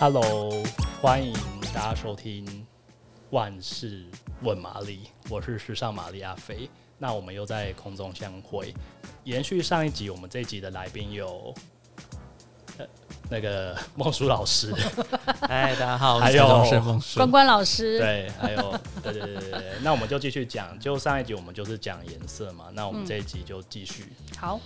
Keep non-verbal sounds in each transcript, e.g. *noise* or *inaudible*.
Hello，欢迎大家收听《万事问玛丽》，我是时尚玛丽阿飞。那我们又在空中相会，延续上一集，我们这一集的来宾有。那个 *laughs* 孟叔老师，*laughs* 哎，大家好，还有关关老师，对，还有，对对对对，那我们就继续讲，就上一集我们就是讲颜色嘛，那我们这一集就继续、嗯。好，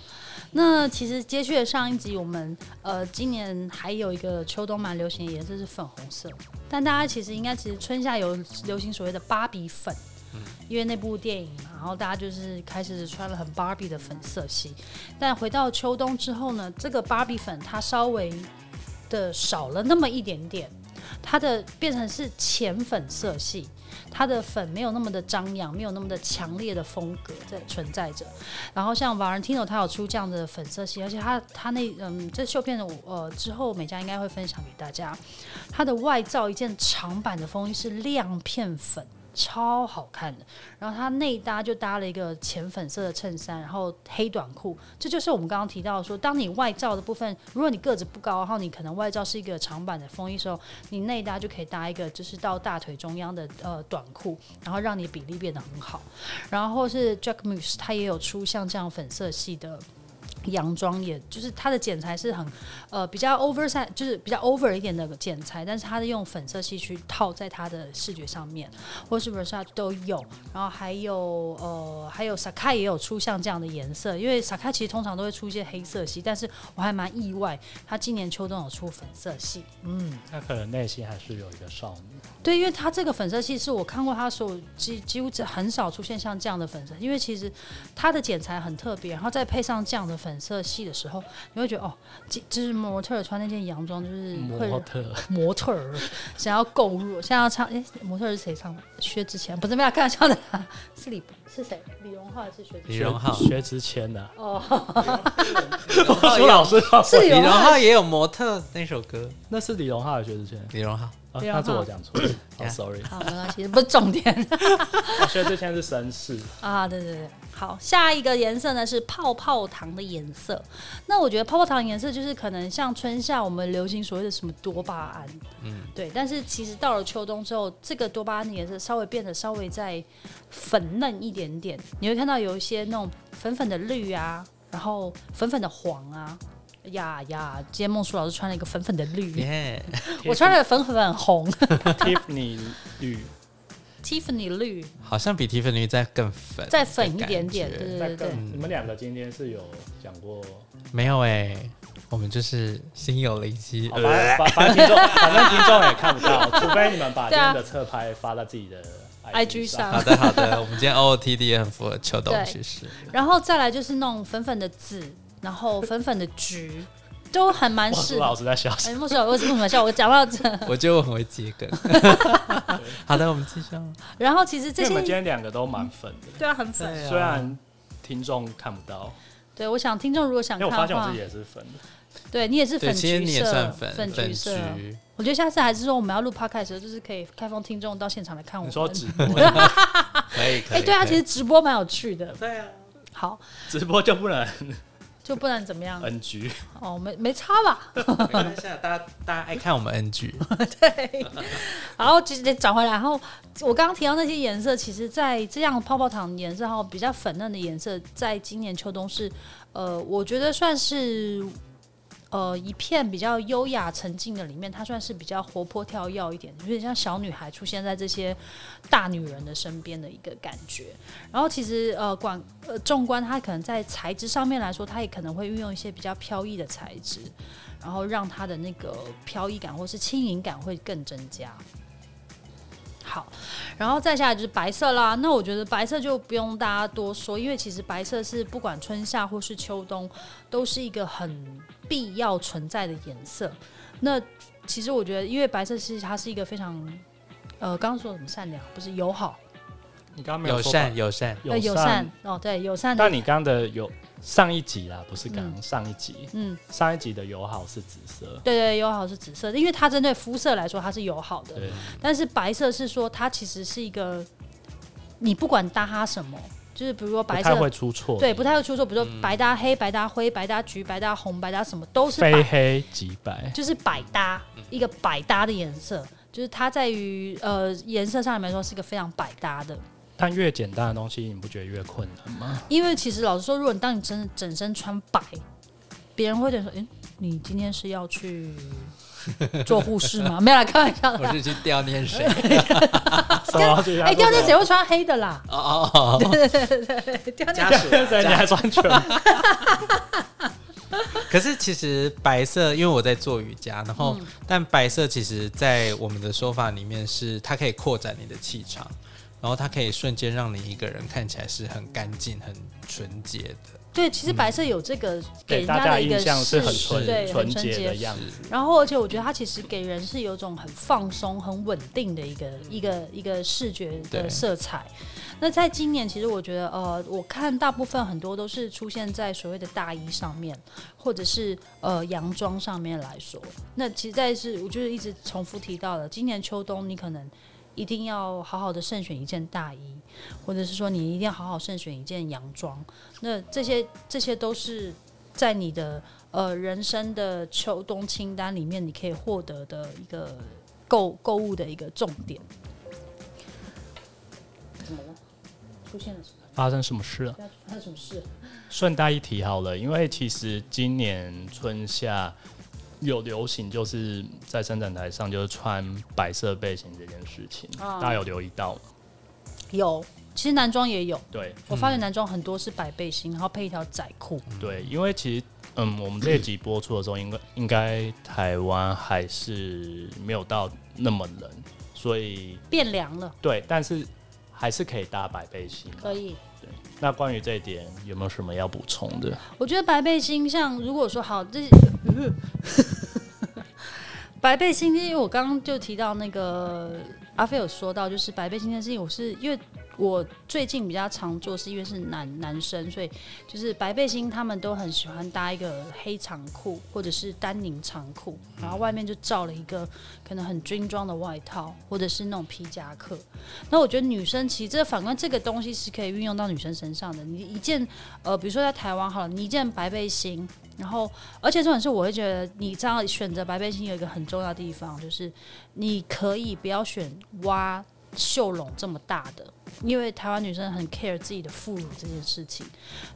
那其实接续的上一集，我们呃今年还有一个秋冬蛮流行的颜色是粉红色，但大家其实应该其实春夏有流行所谓的芭比粉。因为那部电影嘛，然后大家就是开始穿了很芭比的粉色系，但回到秋冬之后呢，这个芭比粉它稍微的少了那么一点点，它的变成是浅粉色系，它的粉没有那么的张扬，没有那么的强烈的风格在存在着。然后像 Valentino 它有出这样的粉色系，而且它它那嗯这绣片的呃之后美嘉应该会分享给大家，它的外罩一件长版的风衣是亮片粉。超好看的，然后它内搭就搭了一个浅粉色的衬衫，然后黑短裤，这就是我们刚刚提到说，当你外罩的部分，如果你个子不高，然后你可能外罩是一个长版的风衣时候，你内搭就可以搭一个就是到大腿中央的呃短裤，然后让你比例变得很好。然后是 Jacquemus，它也有出像这样粉色系的。洋装也就是它的剪裁是很呃比较 oversize，就是比较 over 一点的剪裁，但是它是用粉色系去套在它的视觉上面，或是 Versace 都有，然后还有呃还有 Sakai 也有出像这样的颜色，因为 Sakai 其实通常都会出一些黑色系，但是我还蛮意外，它今年秋冬有出粉色系，嗯，他可能内心还是有一个少女，对，因为他这个粉色系是我看过他所有几几乎很少出现像这样的粉色，因为其实它的剪裁很特别，然后再配上这样的粉。粉色系的时候，你会觉得哦，就是模特穿那件洋装，就是模特模特儿想要购入，想要唱哎，模特儿是谁唱的？薛之谦不是没有开玩笑的，是李是谁？李荣浩还是薛之？李荣浩薛之谦的哦。*laughs* 李荣老师是李荣浩也有模特那首歌，那是李荣浩还是薛之谦？李荣浩。哦、那是我讲错了，*coughs* 好、oh, sorry。好，没关系，不是重点。*laughs* 所以这现在是绅士 *laughs* 啊，对对对。好，下一个颜色呢是泡泡糖的颜色。那我觉得泡泡糖颜色就是可能像春夏我们流行所谓的什么多巴胺，嗯，对。但是其实到了秋冬之后，这个多巴胺的颜色稍微变得稍微再粉嫩一点点。你会看到有一些那种粉粉的绿啊，然后粉粉的黄啊。呀呀！今天孟书老师穿了一个粉粉的绿，yeah, *laughs* 我穿了粉粉红，Tiffany *laughs* 绿，Tiffany 绿，好像比 Tiffany 再更粉，再粉一点点，对对对。你们两个今天是有讲过？没有哎、欸，我们就是心有灵犀。反正反正听众，*laughs* 反正听众也看不到，除非你们把今天的侧拍发到自己的 IG 上。好的好的，我们今天 OOTD 也很符合秋冬趋势。然后再来就是那种粉粉的紫。然后粉粉的橘都还蛮适合。老师在笑。哎，孟书老师为什么笑？我讲到这，我觉得我很会接梗。*laughs* 好的，我们继续。*laughs* 然后其实这些，我们今天两个都蛮粉的。对啊，很粉。虽然听众看不到。对，我想听众如果想看的话，因为我发现我自己也是粉的。对你也是粉橘色，其实你也算粉，粉橘色。我觉得下次还是说我们要录 podcast 的时候，就是可以开放听众到现场来看我们。你说直播？*laughs* 可以可以。哎，对啊，其实直播蛮有趣的。对啊。好。直播就不能。就不能怎么样？NG 哦，没没差吧？没关系，大家大家爱看我们 NG。*laughs* 对，然后其实得找回来。然后我刚刚提到那些颜色，其实在这样泡泡糖颜色，然后比较粉嫩的颜色，在今年秋冬是呃，我觉得算是。呃，一片比较优雅沉静的里面，它算是比较活泼跳跃一点，有点像小女孩出现在这些大女人的身边的一个感觉。然后其实呃，管呃，纵观它可能在材质上面来说，它也可能会运用一些比较飘逸的材质，然后让它的那个飘逸感或是轻盈感会更增加。好，然后再下来就是白色啦。那我觉得白色就不用大家多说，因为其实白色是不管春夏或是秋冬，都是一个很必要存在的颜色。那其实我觉得，因为白色其实它是一个非常，呃，刚刚说什么善良，不是友好？你刚刚没有友善，友善，友善，友善哦，对，友善。但你刚刚的有。上一集啦，不是刚刚上一集。嗯，上一集的友好是紫色。对对，友好是紫色，因为它针对肤色来说它是友好的。对。但是白色是说它其实是一个，你不管搭它什么，就是比如说白色不会出错，对，不太会出错。比如说白搭黑、白搭灰、白搭橘、白搭红、白搭什么都是非黑即白，就是百搭一个百搭的颜色，就是它在于呃颜色上面来说是一个非常百搭的。但越简单的东西，你不觉得越困难吗？因为其实老实说，如果你当你真的整身穿白，别人会觉得说：“哎、欸，你今天是要去？*laughs* ”做护士吗？没有啦开玩笑的。我是去吊念谁？*laughs* 哎，吊念谁会穿黑的啦？哦哦哦，对对对对对，家属对，你还穿全。可是其实白色，因为我在做瑜伽，然后、嗯、但白色其实，在我们的说法里面是，它可以扩展你的气场，然后它可以瞬间让你一个人看起来是很干净、很纯洁的。对，其实白色有这个、嗯、给人家的一个印象是很纯纯洁的样子。然后，而且我觉得它其实给人是有种很放松、很稳定的一个一个一个视觉的色彩。那在今年，其实我觉得，呃，我看大部分很多都是出现在所谓的大衣上面，或者是呃洋装上面来说。那其实在是，我就是一直重复提到的，今年秋冬你可能。一定要好好的慎选一件大衣，或者是说你一定要好好慎选一件洋装。那这些这些都是在你的呃人生的秋冬清单里面，你可以获得的一个购购物的一个重点。怎么了？出现了什么？发生什么事了？发生什么事？顺带一提好了，因为其实今年春夏。有流行就是在伸展台上就是穿白色背心这件事情，大家有留意到吗？有，其实男装也有。对，我发现男装很多是白背心，然后配一条窄裤。对，因为其实嗯，我们这一集播出的时候，应该应该台湾还是没有到那么冷，所以变凉了。对，但是还是可以搭白背心。可以。那关于这一点有没有什么要补充的？我觉得白背心像如果说好这。*laughs* 白背心，因为我刚刚就提到那个阿飞有说到，就是白背心这件事情，我是因为。我最近比较常做，是因为是男男生，所以就是白背心，他们都很喜欢搭一个黑长裤或者是丹宁长裤，然后外面就罩了一个可能很军装的外套，或者是那种皮夹克。那我觉得女生其实这反观这个东西是可以运用到女生身上的。你一件呃，比如说在台湾好了，你一件白背心，然后而且重点是我会觉得你这样选择白背心有一个很重要的地方，就是你可以不要选挖袖笼这么大的。因为台湾女生很 care 自己的副乳这件事情，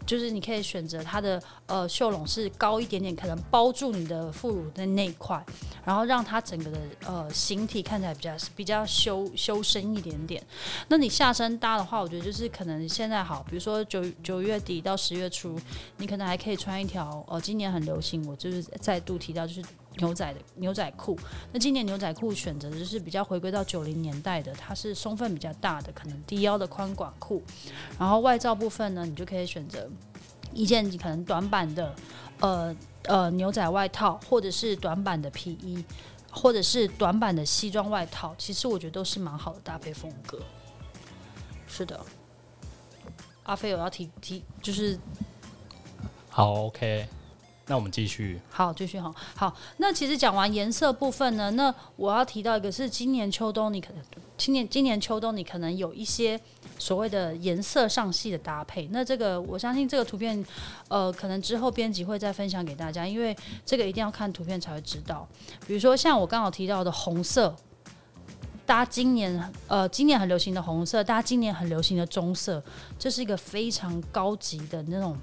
就是你可以选择它的呃袖笼是高一点点，可能包住你的副乳的那一块，然后让它整个的呃形体看起来比较比较修修身一点点。那你下身搭的话，我觉得就是可能现在好，比如说九九月底到十月初，你可能还可以穿一条呃今年很流行，我就是再度提到就是。牛仔的牛仔裤，那今年牛仔裤选择的就是比较回归到九零年代的，它是松份比较大的，可能低腰的宽管裤。然后外罩部分呢，你就可以选择一件可能短版的呃呃牛仔外套，或者是短版的皮衣，或者是短版的西装外套。其实我觉得都是蛮好的搭配风格。是的，阿飞有要提提，就是好 OK。那我们继续，好，继续哈，好。那其实讲完颜色部分呢，那我要提到一个是今年秋冬，你可能今年今年秋冬你可能有一些所谓的颜色上系的搭配。那这个我相信这个图片，呃，可能之后编辑会再分享给大家，因为这个一定要看图片才会知道。比如说像我刚好提到的红色，大家今年呃今年很流行的红色，大家今年很流行的棕色，这是一个非常高级的那种。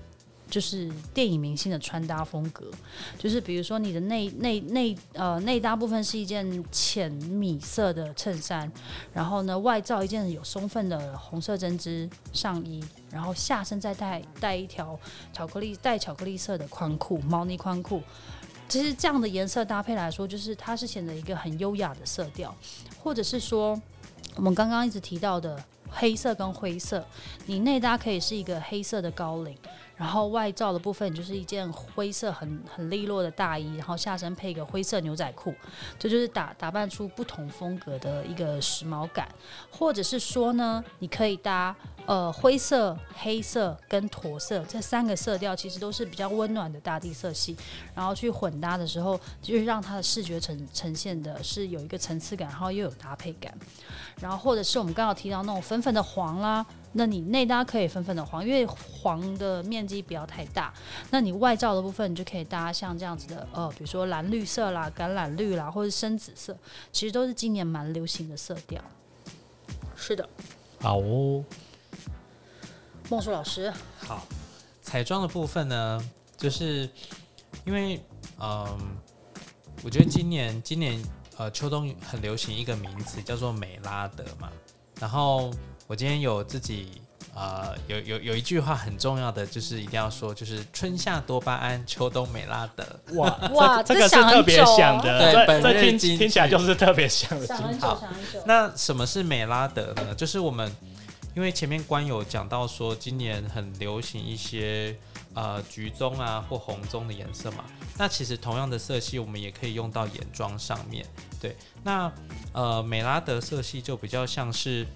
就是电影明星的穿搭风格，就是比如说你的内内内呃内搭部分是一件浅米色的衬衫，然后呢外罩一件有松份的红色针织上衣，然后下身再带带一条巧克力带巧克力色的宽裤毛呢宽裤，其实这样的颜色搭配来说，就是它是显得一个很优雅的色调，或者是说我们刚刚一直提到的黑色跟灰色，你内搭可以是一个黑色的高领。然后外罩的部分就是一件灰色很很利落的大衣，然后下身配一个灰色牛仔裤，这就，是打打扮出不同风格的一个时髦感。或者是说呢，你可以搭呃灰色、黑色跟驼色这三个色调，其实都是比较温暖的大地色系，然后去混搭的时候，就是让它的视觉呈呈现的是有一个层次感，然后又有搭配感。然后或者是我们刚刚提到那种粉粉的黄啦。那你内搭可以粉粉的黄，因为黄的面积不要太大。那你外罩的部分，你就可以搭像这样子的，呃，比如说蓝绿色啦、橄榄绿啦，或者深紫色，其实都是今年蛮流行的色调。是的，好哦，孟树老师，好，彩妆的部分呢，就是因为，嗯，我觉得今年今年呃秋冬很流行一个名词叫做美拉德嘛，然后。我今天有自己，呃，有有有一句话很重要的，就是一定要说，就是春夏多巴胺，秋冬美拉德。哇 *laughs* 哇，这个是特别想的，对，这这听听起来就是特别想的。想很久，想很久。那什么是美拉德呢？就是我们因为前面官有讲到说，今年很流行一些呃橘棕啊或红棕的颜色嘛。那其实同样的色系，我们也可以用到眼妆上面。对，那呃美拉德色系就比较像是。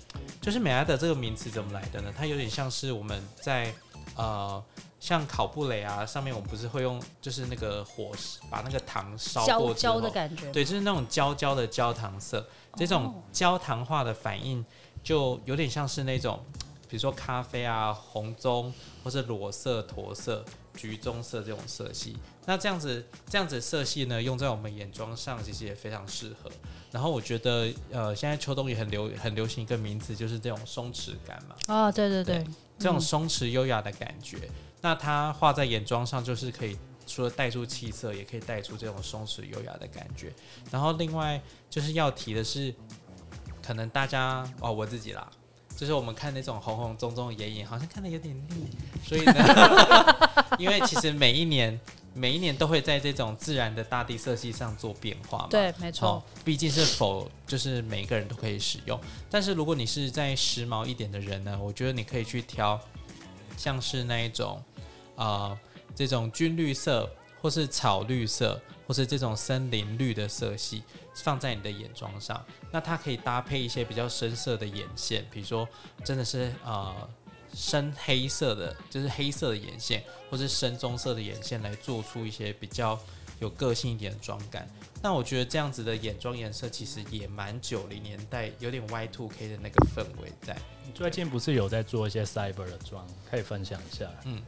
就是美拉德这个名词怎么来的呢？它有点像是我们在呃，像烤布雷啊上面，我们不是会用就是那个火把那个糖烧过之后，的感觉，对，就是那种焦焦的焦糖色，这种焦糖化的反应就有点像是那种，*tsk* 比如说咖啡啊、红棕或是裸色、驼色、橘棕色这种色系。那这样子这样子色系呢，用在我们眼妆上其实也非常适合。然后我觉得，呃，现在秋冬也很流很流行一个名词，就是这种松弛感嘛。啊、哦，对对对，对这种松弛优雅的感觉，嗯、那它画在眼妆上，就是可以除了带出气色，也可以带出这种松弛优雅的感觉。然后另外就是要提的是，可能大家哦，我自己啦，就是我们看那种红红棕棕的眼影，好像看的有点腻，所以呢，*laughs* 因为其实每一年。每一年都会在这种自然的大地色系上做变化嘛？对，没错。哦，毕竟是否就是每一个人都可以使用。但是如果你是在时髦一点的人呢，我觉得你可以去挑，像是那一种，呃，这种军绿色，或是草绿色，或是这种森林绿的色系，放在你的眼妆上。那它可以搭配一些比较深色的眼线，比如说真的是呃。深黑色的，就是黑色的眼线，或是深棕色的眼线，来做出一些比较有个性一点的妆感。那我觉得这样子的眼妆颜色其实也蛮九零年代，有点 Y two K 的那个氛围在。你最近不是有在做一些 Cyber 的妆，可以分享一下？嗯，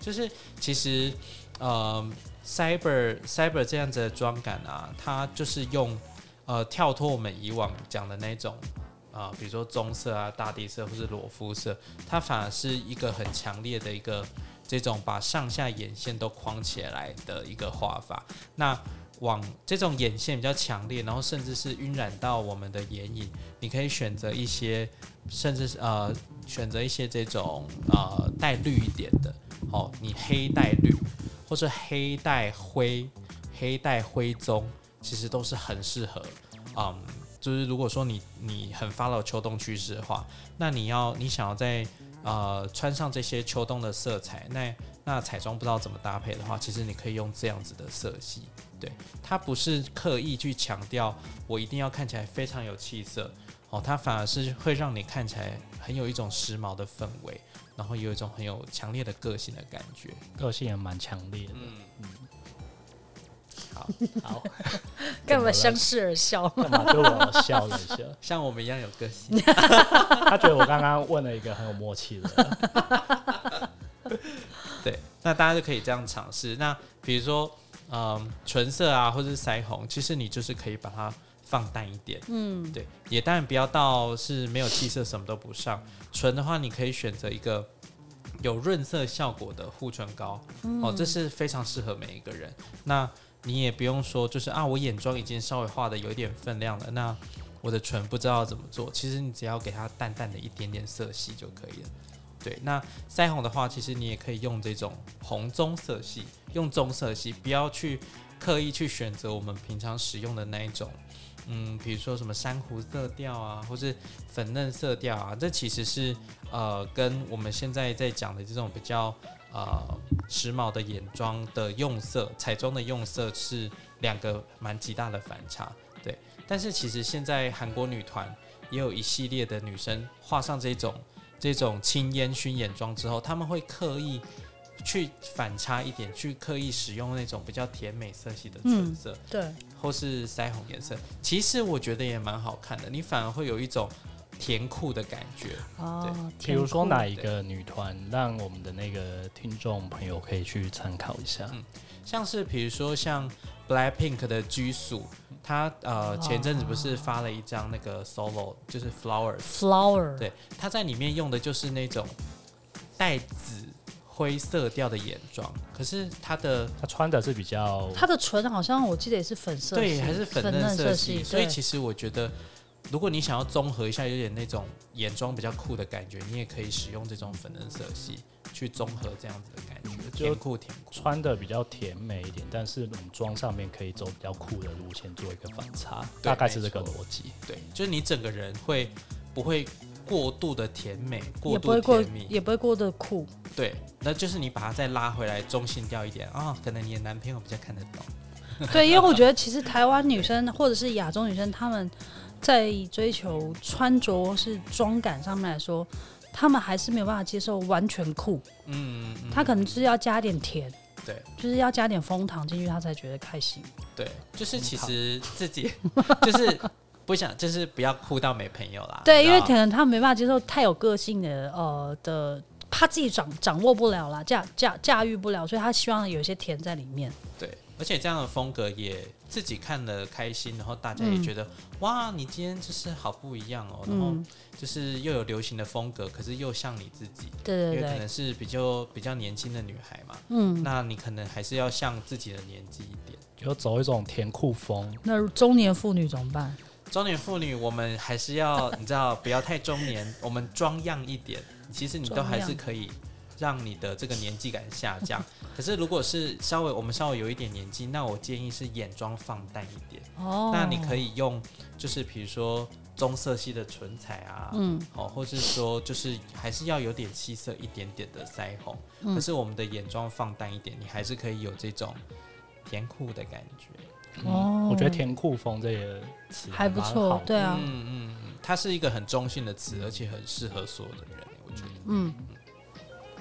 就是其实呃，Cyber Cyber 这样子的妆感啊，它就是用呃跳脱我们以往讲的那种。啊，比如说棕色啊、大地色或是裸肤色，它反而是一个很强烈的一个这种把上下眼线都框起来的一个画法。那往这种眼线比较强烈，然后甚至是晕染到我们的眼影，你可以选择一些，甚至是呃选择一些这种呃带绿一点的，哦，你黑带绿，或是黑带灰、黑带灰棕，其实都是很适合，嗯。就是如果说你你很 follow 秋冬趋势的话，那你要你想要在呃穿上这些秋冬的色彩，那那彩妆不知道怎么搭配的话，其实你可以用这样子的色系，对，它不是刻意去强调我一定要看起来非常有气色哦，它反而是会让你看起来很有一种时髦的氛围，然后有一种很有强烈的个性的感觉，个性也蛮强烈的，嗯嗯。好，*laughs* 干嘛相视而笑？干嘛对我笑了一下？*laughs* 像我们一样有个性。*laughs* 他觉得我刚刚问了一个很有默契的。对，那大家就可以这样尝试。那比如说，嗯，唇色啊，或者是腮红，其实你就是可以把它放淡一点。嗯，对，也当然不要到是没有气色，什么都不上。唇的话，你可以选择一个有润色效果的护唇膏。嗯、哦，这是非常适合每一个人。那你也不用说，就是啊，我眼妆已经稍微画的有一点分量了，那我的唇不知道怎么做。其实你只要给它淡淡的一点点色系就可以了。对，那腮红的话，其实你也可以用这种红棕色系，用棕色系，不要去刻意去选择我们平常使用的那一种，嗯，比如说什么珊瑚色调啊，或是粉嫩色调啊，这其实是呃，跟我们现在在讲的这种比较。呃，时髦的眼妆的用色，彩妆的用色是两个蛮极大的反差，对。但是其实现在韩国女团也有一系列的女生画上这种这种轻烟熏眼妆之后，她们会刻意去反差一点，去刻意使用那种比较甜美色系的唇色，嗯，对，或是腮红颜色。其实我觉得也蛮好看的，你反而会有一种甜酷的感觉。哦，比如说哪一个女团，让我们的那个听众朋友可以去参考一下。嗯，像是比如说像 Blackpink 的 Jisoo，他呃前阵子不是发了一张那个 solo，就是 Flowers。Flower。对，他在里面用的就是那种带紫灰色调的眼妆，可是她的他穿的是比较，她的唇好像我记得也是粉色，对，还是粉嫩色系。所以其实我觉得，如果你想要综合一下，有点那种眼妆比较酷的感觉，你也可以使用这种粉嫩色系去综合这样子的感觉，就甜酷甜酷，穿的比较甜美一点，但是我们妆上面可以走比较酷的路线，做一个反差，大概是这个逻辑。对，就是你整个人会不会过度的甜美，过度也不会甜蜜，也不会过得酷。对，那就是你把它再拉回来，中性调一点啊、哦，可能你的男朋友比较看得懂。*laughs* 对，因为我觉得其实台湾女生或者是亚洲女生，她们在追求穿着是妆感上面来说，她们还是没有办法接受完全酷。嗯，嗯，她可能是要加点甜，对，就是要加点蜂糖进去，她才觉得开心。对，就是其实自己 *laughs* 就是不想，就是不要哭到没朋友啦。对，因为可能他没办法接受太有个性的呃的。他自己掌掌握不了啦，驾驾驾驭不了，所以他希望有一些甜在里面。对，而且这样的风格也自己看了开心，然后大家也觉得、嗯、哇，你今天就是好不一样哦，然后就是又有流行的风格，可是又像你自己。对对对，因为可能是比较比较年轻的女孩嘛，嗯，那你可能还是要像自己的年纪一点，就走一种甜酷风。那中年妇女怎么办？中年妇女，我们还是要你知道，不要太中年，我们装样一点。其实你都还是可以让你的这个年纪感下降。可是如果是稍微我们稍微有一点年纪，那我建议是眼妆放淡一点。哦。那你可以用就是比如说棕色系的唇彩啊，嗯，哦，或是说就是还是要有点气色一点点的腮红。嗯。可是我们的眼妆放淡一点，你还是可以有这种甜酷的感觉。哦。我觉得甜酷风这个词还不错，对啊。嗯嗯，它是一个很中性的词，而且很适合所有的人。我觉得嗯，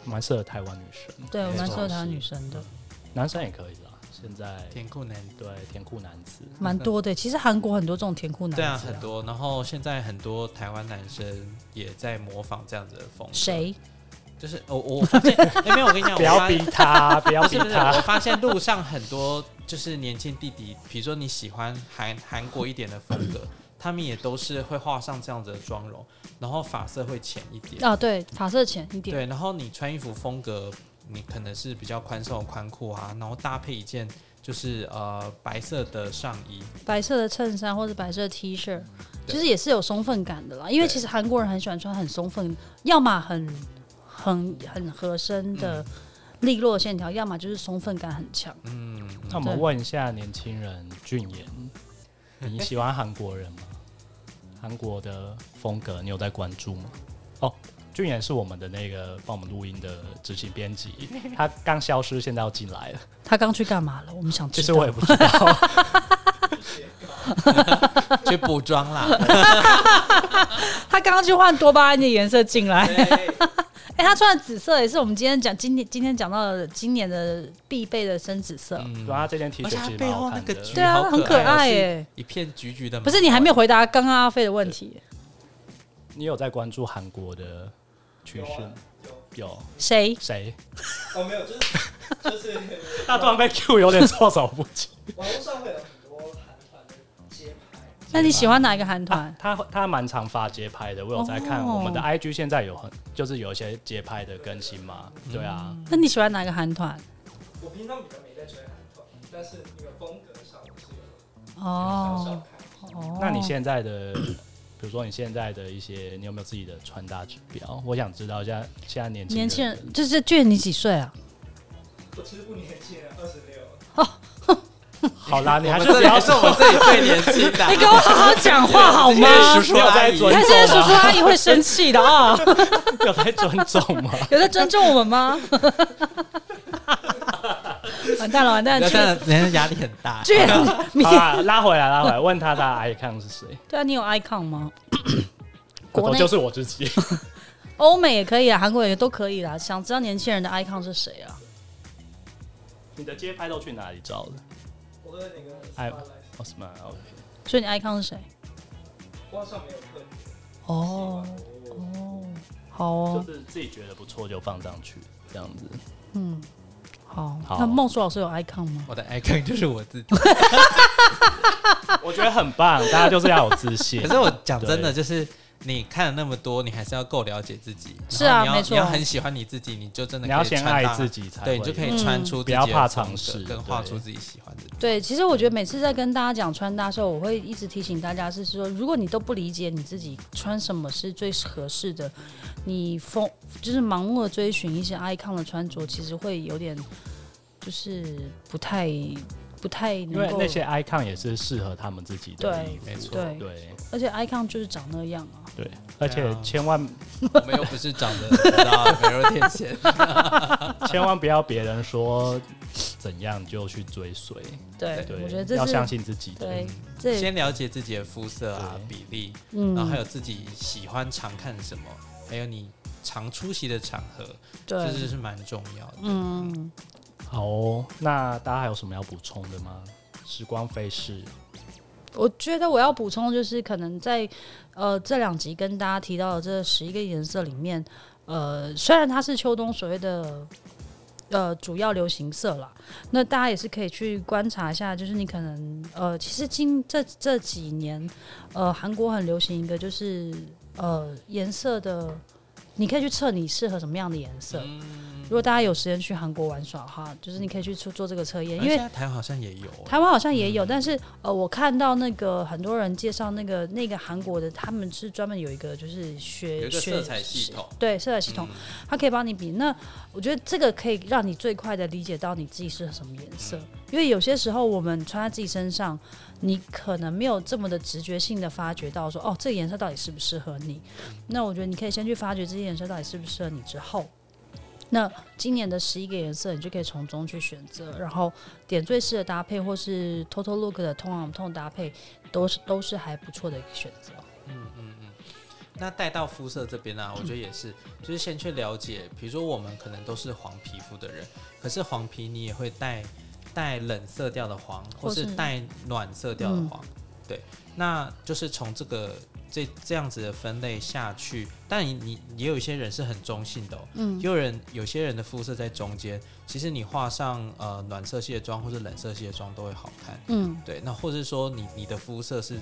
蛮适合台湾女生，对，蛮适合台湾女生的，男生也可以啦。现在甜酷男，对，甜酷男子蛮多的。其实韩国很多这种甜酷男子，对啊，很多。然后现在很多台湾男生也在模仿这样子的风格。谁？就是我，我发现，*laughs* 哎，没有，我跟你讲，不要逼他，不要逼他。我发现路上很多就是年轻弟弟，比如说你喜欢韩韩国一点的风格。他们也都是会画上这样子的妆容，然后发色会浅一点啊，对，发色浅一点。对，然后你穿衣服风格，你可能是比较宽松的宽裤啊，然后搭配一件就是呃白色的上衣、白色的衬衫或者白色的 T 恤，其实也是有松分感的啦。因为其实韩国人很喜欢穿很松分，要么很很很合身的利落线条，要么就是松分感很强。嗯，那我们问一下年轻人俊妍，*laughs* 你喜欢韩国人吗？韩国的风格，你有在关注吗？哦，俊妍是我们的那个帮我们录音的执行编辑，*laughs* 他刚消失，现在要进来了。他刚去干嘛了？我们想知道。其实我也不知道，*laughs* 去补妆啦。他刚刚去换多巴胺的颜色进来。哎、欸，他穿的紫色也是我们今天讲今天今天讲到的今年的必备的深紫色。嗯，对啊，这件 T 恤其实蛮好看的。对啊，很可爱耶，一片橘橘的。不是，你还没有回答刚刚阿飞的问题。你有在关注韩国的趋势？有谁？谁？哦，没有，就是就是。*laughs* 他突然被 Q 有点措手不及。网络上会有。那你喜欢哪一个韩团？啊？他他蛮常发街拍的，我有在看。我们的 IG 现在有很就是有一些街拍的更新嘛？嗯、对啊。那你喜欢哪一个韩团？我平常比较没在追韩团，但是那个风格上是有哦哦。那你现在的，比如说你现在的一些，你有没有自己的穿搭指标？我想知道一下，现在年轻人年轻人就是俊，你几岁啊？我其实不年轻，二十六。哦。*laughs* 好啦，你还是不要是我们这里最年轻的。*laughs* 你给我好好讲话 *laughs* 好吗？叔叔阿姨，他现在叔叔阿姨会生气的啊！有在尊重吗？有在尊重我们吗？完蛋了，完蛋了！人家压力很大。好，拉回来，拉回来，问他的 icon 是谁？对啊，你有 icon 吗？*coughs* 国内就是我自己。欧美也可以啊，韩国也都可以啦。想知道年轻人的 icon 是谁啊？你的街拍都去哪里照的？我的那个爱，哦什么？OK。所以你 icon 是谁？网上没有特别。哦哦，好哦，就是自己觉得不错就放上去，这样子。嗯，好。好那孟叔老师有 icon 吗？我的 icon 就是我自己。*laughs* 我觉得很棒，大家就是要有自信。可是我讲真的，就是你看了那么多，你还是要够了解自己。是啊你要没错你要很喜欢你自己，你就真的你要先爱自己，才对，你就可以穿出自己不要怕尝试跟画出自己喜欢的。对，其实我觉得每次在跟大家讲穿搭的时候，我会一直提醒大家是说，如果你都不理解你自己穿什么是最合适的，你疯就是盲目的追寻一些 icon 的穿着，其实会有点就是不太不太因能够。为那些 icon 也是适合他们自己的对衣服，没错对，而且 icon 就是长那样啊。对，而且千万我们又不是长得 *laughs* 你知道美若天仙，*laughs* 千万不要别人说怎样就去追随，对，对，我觉得这是要相信自己的。对，先了解自己的肤色啊、比例，嗯然后还有自己喜欢常看什么，还有你常出席的场合，对这就是蛮重要的。嗯。好哦，那大家还有什么要补充的吗？时光飞逝，我觉得我要补充就是，可能在呃这两集跟大家提到的这十一个颜色里面，呃，虽然它是秋冬所谓的呃主要流行色啦，那大家也是可以去观察一下，就是你可能呃，其实今这这几年，呃，韩国很流行一个就是呃颜色的，你可以去测你适合什么样的颜色。如果大家有时间去韩国玩耍哈，就是你可以去做做这个测验，因为台湾好像也有哦，台湾好像也有，但是呃，我看到那个很多人介绍那个那个韩国的，他们是专门有一个就是学学色彩系统，对色彩系统，嗯它可以帮你比。那我觉得这个可以让你最快的理解到你自己适合什么颜色，因为有些时候我们穿在自己身上，你可能没有这么的直觉性的发觉到说，哦，这个颜色到底适不适合你。那我觉得你可以先去发掘这些颜色到底适不适合你之后。那今年的十一个颜色，你就可以从中去选择，然后点缀式的搭配，或是 Total Look 的 tone on tone 搭配，都是都是还不错的一个选择。嗯嗯嗯。那带到肤色这边呢、啊，我觉得也是，就是先去了解，比如说我们可能都是黄皮肤的人，可是黄皮你也会带带冷色调的黄，或是带暖色调的黄，对，那就是从这个。这这样子的分类下去，但你你也有一些人是很中性的、哦，嗯，也有人有些人的肤色在中间，其实你画上呃暖色系的妆或者冷色系的妆都会好看，嗯，对，那或者说你你的肤色是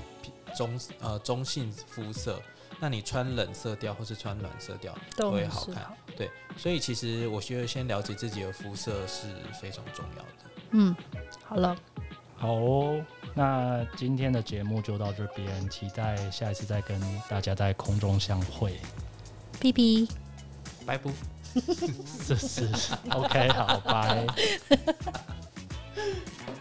中呃中性肤色，那你穿冷色调或是穿暖色调都会好看，对，所以其实我觉得先了解自己的肤色是非常重要的，嗯，好了。好哦，那今天的节目就到这边，期待下一次再跟大家在空中相会。屁屁，拜不，这 *laughs* 是，OK，好，拜。*laughs*